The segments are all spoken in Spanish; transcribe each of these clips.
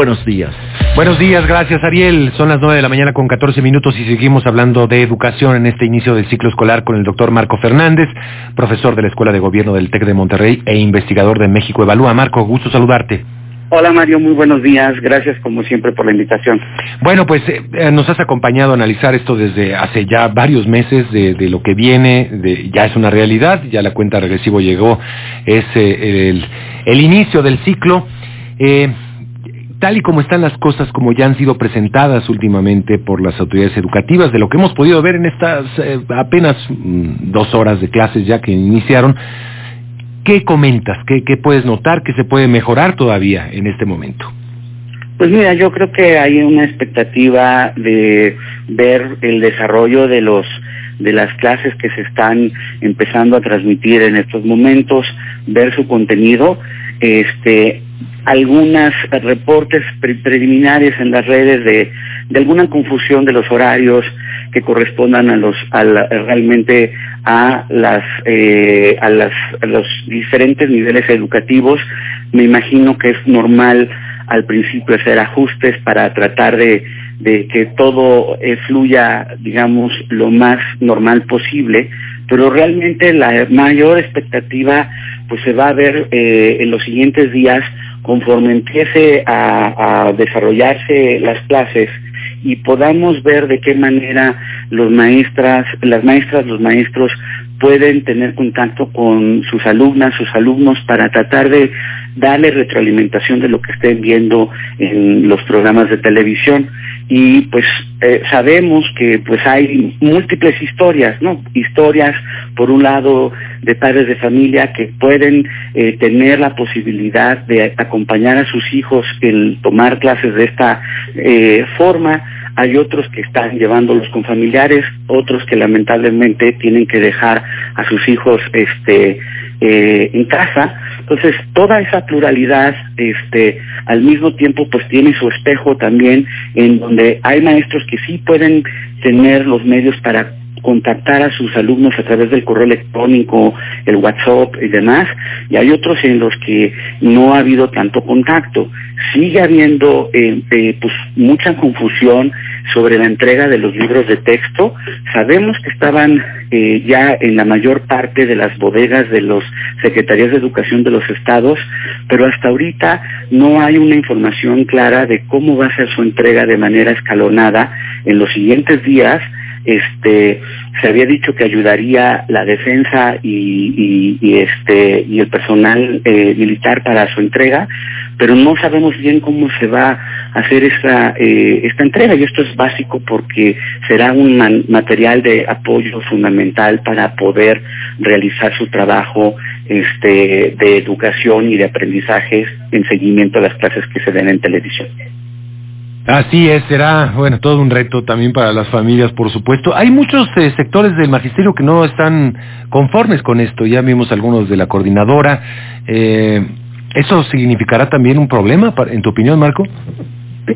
Buenos días. Buenos días, gracias Ariel. Son las 9 de la mañana con 14 minutos y seguimos hablando de educación en este inicio del ciclo escolar con el doctor Marco Fernández, profesor de la Escuela de Gobierno del TEC de Monterrey e investigador de México Evalúa. Marco, gusto saludarte. Hola Mario, muy buenos días. Gracias como siempre por la invitación. Bueno, pues eh, eh, nos has acompañado a analizar esto desde hace ya varios meses de, lo que viene, de, ya es una realidad, ya la cuenta regresivo llegó, es eh, el, el, inicio del ciclo. Tal y como están las cosas, como ya han sido presentadas últimamente por las autoridades educativas, de lo que hemos podido ver en estas apenas mm, dos horas de clases ya que iniciaron, ¿Qué comentas? ¿Qué, puedes notar que se puede mejorar todavía en este momento? Pues mira, yo creo que hay una expectativa de ver el desarrollo de los de las clases que se están empezando a transmitir en estos momentos, ver su contenido, este algunas reportes preliminares en las redes de, alguna confusión de los horarios que correspondan a los a realmente a las eh, a las a los diferentes niveles educativos me imagino que es normal al principio hacer ajustes para tratar de, de que todo eh, fluya digamos lo más normal posible pero realmente la mayor expectativa pues se va a ver eh, en los siguientes días conforme empiece a, desarrollarse las clases y podamos ver de qué manera los maestras, las maestras, los maestros pueden tener contacto con sus alumnas, sus alumnos para tratar de darle retroalimentación de lo que estén viendo en los programas de televisión y pues eh, sabemos que pues hay múltiples historias, ¿no? Historias por un lado de padres de familia que pueden eh, tener la posibilidad de acompañar a sus hijos en tomar clases de esta eh, forma, hay otros que están llevándolos con familiares, otros que lamentablemente tienen que dejar a sus hijos este en casa entonces, toda esa pluralidad, este, al mismo tiempo, pues tiene su espejo también, en donde hay maestros que sí pueden tener los medios para contactar a sus alumnos a través del correo electrónico, el WhatsApp y demás, y hay otros en los que no ha habido tanto contacto. Sigue habiendo eh, eh, pues mucha confusión sobre la entrega de los libros de texto. Sabemos que estaban eh, ya en la mayor parte de las bodegas de los secretarías de educación de los estados, pero hasta ahorita no hay una información clara de cómo va a ser su entrega de manera escalonada en los siguientes días este se había dicho que ayudaría la defensa y, este y el personal eh, militar para su entrega pero no sabemos bien cómo se va a hacer esta eh, esta entrega y esto es básico porque será un material de apoyo fundamental para poder realizar su trabajo este de educación y de aprendizaje en seguimiento a las clases que se den en televisión. Así es, será, bueno, todo un reto también para las familias, por supuesto. Hay muchos eh, sectores del magisterio que no están conformes con esto, ya vimos algunos de la coordinadora. Eh, ¿Eso significará también un problema, en tu opinión, Marco?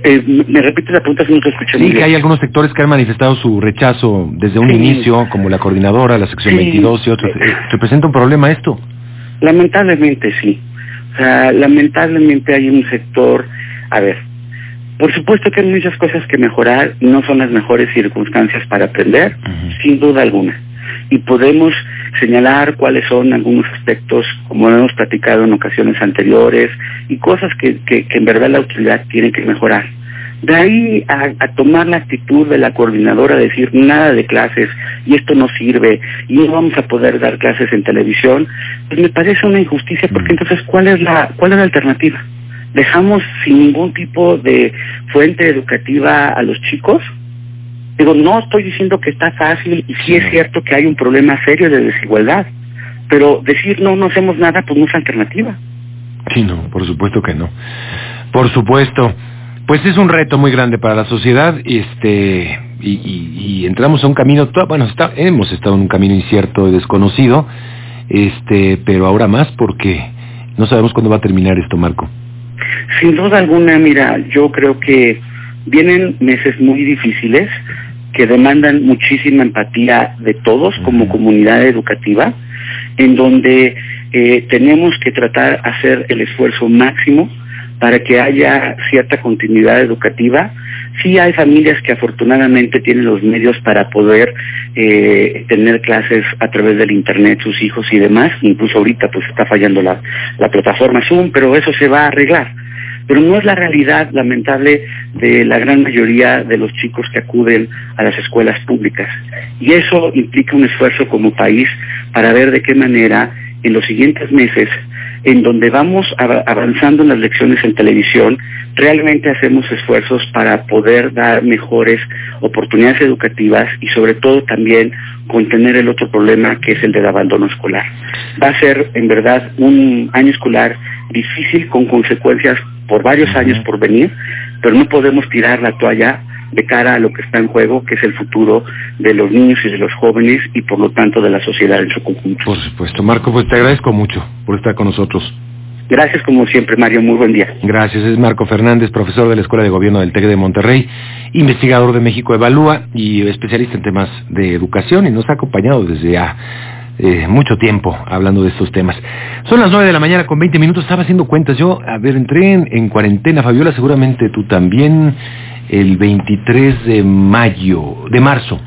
Eh, me repite la pregunta si no te escuché Sí, que hay algunos sectores que han manifestado su rechazo desde un inicio, como la coordinadora, la sección 22 y otros. ¿Representa un problema esto? Lamentablemente sí. O sea, lamentablemente hay un sector, a ver, por supuesto que hay muchas cosas que mejorar, no son las mejores circunstancias para aprender, sin duda alguna. Y podemos señalar cuáles son algunos aspectos, como hemos platicado en ocasiones anteriores, y cosas que, que, en verdad la autoridad tiene que mejorar. De ahí a, tomar la actitud de la coordinadora, decir nada de clases y esto no sirve y no vamos a poder dar clases en televisión, pues me parece una injusticia porque entonces ¿cuál es la, cuál es la alternativa? Dejamos sin ningún tipo de fuente educativa a los chicos. Digo, no estoy diciendo que está fácil y sí es cierto que hay un problema serio de desigualdad, pero decir no, no hacemos nada, pues no es alternativa. Sí, no, por supuesto que no. Por supuesto. Pues es un reto muy grande para la sociedad este, y, y, entramos a un camino, bueno, está, hemos estado en un camino incierto y desconocido, este, pero ahora más porque no sabemos cuándo va a terminar esto, Marco. Sin duda alguna, mira, yo creo que vienen meses muy difíciles que demandan muchísima empatía de todos como comunidad educativa, en donde eh, tenemos que tratar de hacer el esfuerzo máximo para que haya cierta continuidad educativa. Sí hay familias que afortunadamente tienen los medios para poder eh, tener clases a través del Internet, sus hijos y demás. Incluso ahorita pues está fallando la, la plataforma Zoom, pero eso se va a arreglar pero no es la realidad lamentable de la gran mayoría de los chicos que acuden a las escuelas públicas. Y eso implica un esfuerzo como país para ver de qué manera en los siguientes meses, en donde vamos avanzando en las lecciones en televisión, realmente hacemos esfuerzos para poder dar mejores oportunidades educativas y sobre todo también contener el otro problema que es el del abandono escolar. Va a ser en verdad un año escolar difícil con consecuencias por varios años por venir, pero no podemos tirar la toalla de cara a lo que está en juego, que es el futuro de los niños y de los jóvenes y por lo tanto de la sociedad en su conjunto. Por supuesto, Marco, pues te agradezco mucho por estar con nosotros. Gracias como siempre, Mario. Muy buen día. Gracias. Es Marco Fernández, profesor de la Escuela de Gobierno del TEC de Monterrey, investigador de México Evalúa y especialista en temas de educación y nos ha acompañado desde ya eh, mucho tiempo hablando de estos temas. Son las 9 de la mañana con 20 minutos, estaba haciendo cuentas yo, a ver, entré en, cuarentena, Fabiola, seguramente tú también, el 23 de mayo, de marzo,